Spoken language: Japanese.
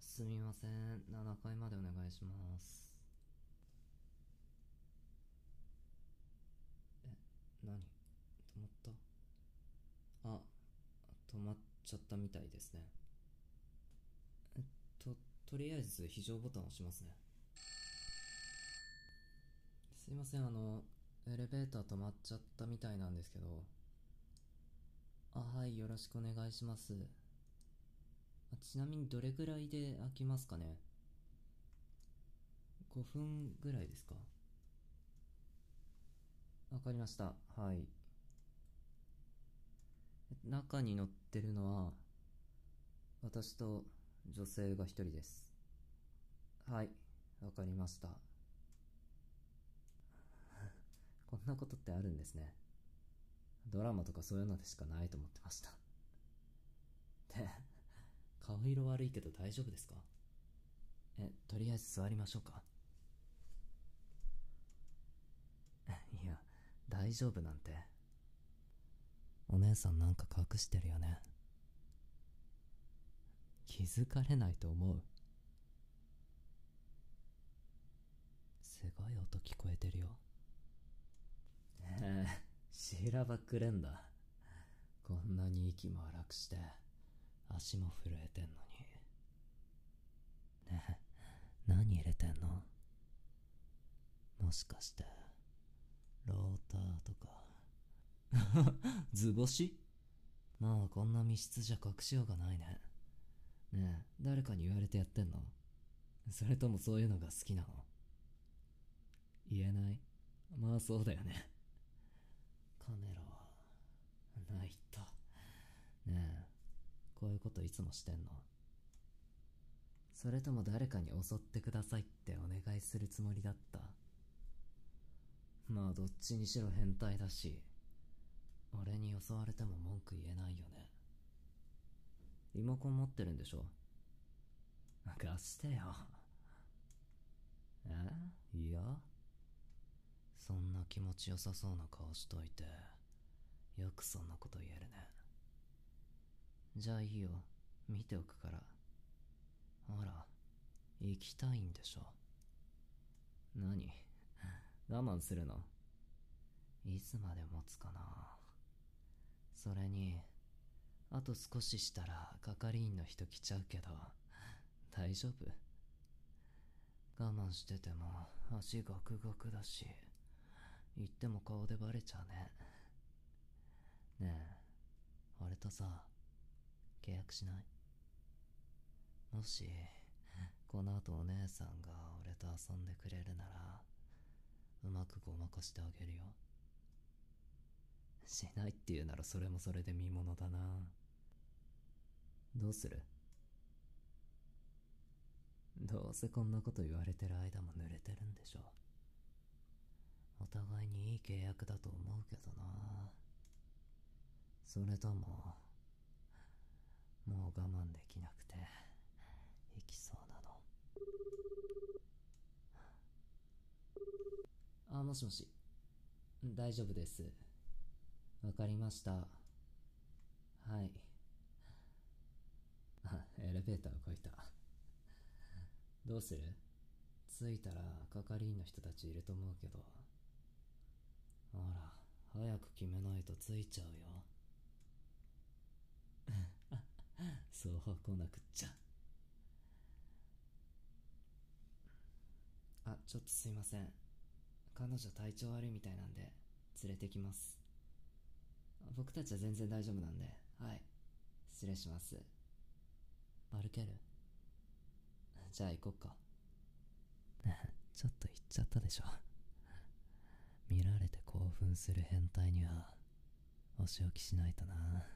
すみません。7階までお願いします。え、何止まったあ、止まっちゃったみたいですね。えっと、とりあえず非常ボタンを押しますね。すいません、あの、エレベーター止まっちゃったみたいなんですけど。あ、はい、よろしくお願いします。ちなみにどれぐらいで開きますかね ?5 分ぐらいですか？わかりました。はい。中に乗ってるのは、私と女性が一人です。はい。わかりました。こんなことってあるんですね。ドラマとかそういうのでしかないと思ってました。で、顔色悪いけど大丈夫ですか？え、とりあえず座りましょうか。いや、大丈夫なんて。お姉さんなんか隠してるよね。気づかれないと思う。すごい音聞こえてるよ。ええ、シーラバックレンダー。こんなに息も荒くして、足も震えてんのに。ねえ、何入れてんの？もしかして、ローターとか？図星？まあ、こんな密室じゃ隠しようがないね。ねえ、誰かに言われてやってんの？それともそういうのが好きなの？言えない？まあそうだよね。カメラは、ないと。ねえ、こといつもしてんの？それとも誰かに襲ってくださいってお願いするつもりだった？まあどっちにしろ変態だし、俺に襲われても文句言えないよね。リモコン持ってるんでしょ？貸してよ。え？いや？そんな気持ちよさそうな顔しといて、よくそんなこと言えるね。じゃあいいよ。見ておくから。ほら、行きたいんでしょ？何？我慢するの？いつまで持つかな？それに、あと少ししたら係員の人来ちゃうけど、大丈夫？我慢してても足ガクガクだし、言っても顔でバレちゃうね。ねえ、俺とさ、契約しないもし、この後お姉さんが俺と遊んでくれるなら、うまくごまかしてあげるよ。しないって言うならそれもそれで見ものだな。どうする？どうせこんなこと言われてる間も濡れてるんでしょ。お互いにいい契約だと思うけどな。それとも、もう我慢できなくて、行きそうなの。あ、もしもし。大丈夫です。わかりました。はい。あ、エレベーター動いた。どうする？着いたら係員の人たちいると思うけど。ほら、早く決めないと着いちゃうよ。そう来なくっちゃ。あ、ちょっとすいません。彼女体調悪いみたいなんで、連れてきます。僕たちは全然大丈夫なんで、はい。失礼します。歩けるじゃあ行こっか。ちょっと行っちゃったでしょ。見られて興奮する変態には、お仕置きしないとな。